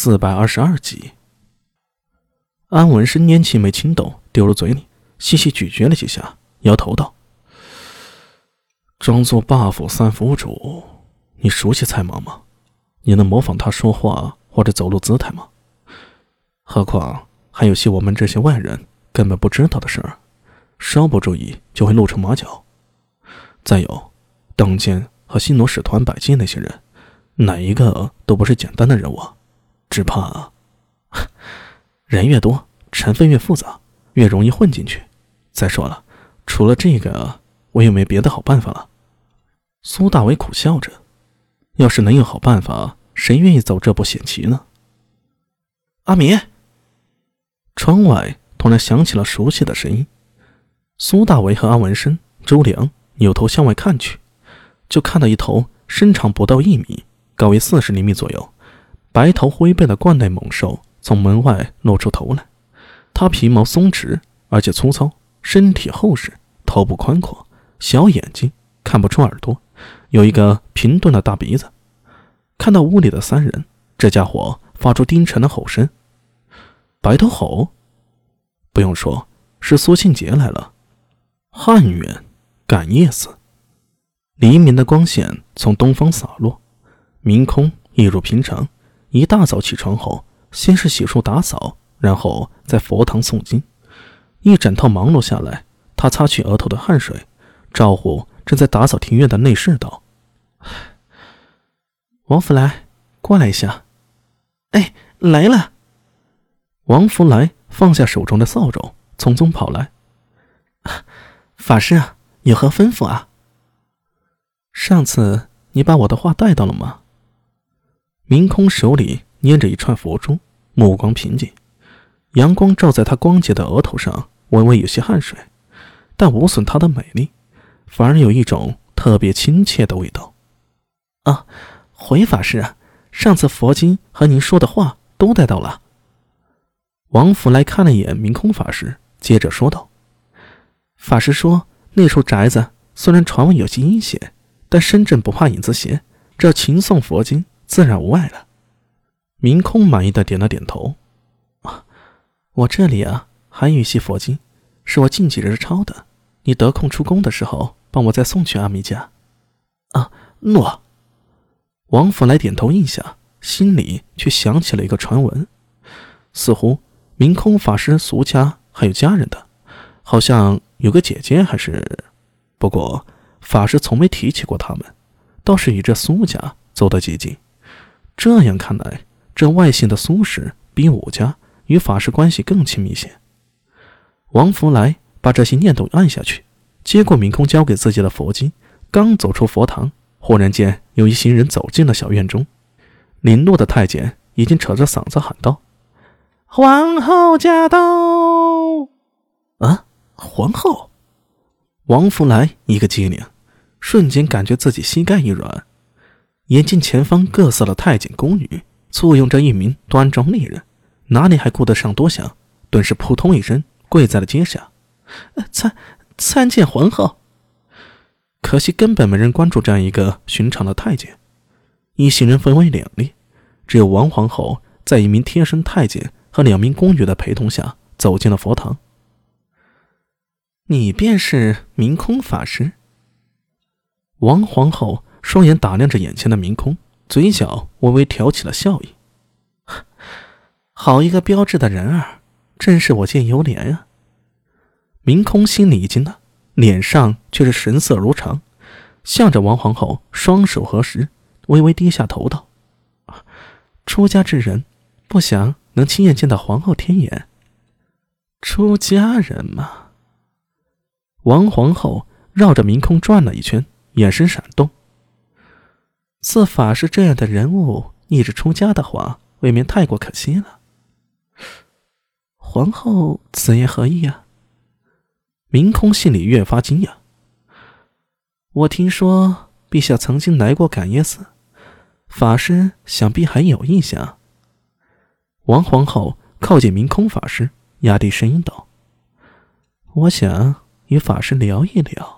四百二十二集，安文生拈起一枚青豆，丢入嘴里，细细咀嚼了几下，摇头道：“装作 buff 三府主，你熟悉蔡芒吗？你能模仿他说话或者走路姿态吗？何况还有些我们这些外人根本不知道的事儿，稍不注意就会露出马脚。再有，邓坚和新罗使团百计那些人，哪一个都不是简单的人物。”只怕人越多，成分越复杂，越容易混进去。再说了，除了这个，我也没别的好办法了。苏大伟苦笑着：“要是能有好办法，谁愿意走这步险棋呢？”阿米，窗外突然响起了熟悉的声音。苏大伟和阿文生、周良扭头向外看去，就看到一头身长不到一米、高为四十厘米左右。白头灰背的冠内猛兽从门外露出头来，它皮毛松弛而且粗糙，身体厚实，头部宽阔，小眼睛看不出耳朵，有一个平钝的大鼻子。看到屋里的三人，这家伙发出低沉的吼声：“白头吼！”不用说，是苏庆杰来了。汉元赶夜寺，黎明的光线从东方洒落，明空一如平常。一大早起床后，先是洗漱打扫，然后在佛堂诵经，一整套忙碌下来。他擦去额头的汗水，招呼正在打扫庭院的内侍道：“王福来，过来一下。”“哎，来了。”王福来放下手中的扫帚，匆匆跑来。“法师啊，有何吩咐啊？”“上次你把我的话带到了吗？”明空手里捏着一串佛珠，目光平静。阳光照在他光洁的额头上，微微有些汗水，但无损他的美丽，反而有一种特别亲切的味道。啊，回法师啊，上次佛经和您说的话都带到了。王福来看了一眼明空法师，接着说道：“法师说，那处宅子虽然传闻有些阴险，但身正不怕影子斜，只要勤诵佛经。”自然无碍了。明空满意的点了点头。我这里啊还有一些佛经，是我近几日抄的。你得空出宫的时候，帮我再送去阿弥家。啊，诺。王府来点头应下，心里却想起了一个传闻，似乎明空法师俗家还有家人的，好像有个姐姐还是……不过法师从没提起过他们，倒是与这苏家走得极近。这样看来，这外姓的苏氏比武家与法师关系更亲密些。王福来把这些念头按下去，接过明空交给自己的佛经，刚走出佛堂，忽然间有一行人走进了小院中。林落的太监已经扯着嗓子喊道：“皇后驾到！”啊，皇后！王福来一个机灵，瞬间感觉自己膝盖一软。眼见前方各色的太监宫女簇拥着一名端庄丽人，哪里还顾得上多想？顿时扑通一声跪在了阶下，参参见皇后。可惜根本没人关注这样一个寻常的太监。一行人分为两列，只有王皇后在一名贴身太监和两名宫女的陪同下走进了佛堂。你便是明空法师？王皇后。双眼打量着眼前的明空，嘴角微微挑起了笑意。好一个标致的人儿，真是我见犹怜啊！明空心里一惊呢，脸上却是神色如常，向着王皇后双手合十，微微低下头道：“出家之人，不想能亲眼见到皇后天眼。出家人嘛。”王皇后绕着明空转了一圈，眼神闪动。似法师这样的人物逆着出家的话，未免太过可惜了。皇后此言何意啊？明空心里越发惊讶。我听说陛下曾经来过感业寺，法师想必还有印象。王皇后靠近明空法师，压低声音道：“我想与法师聊一聊。”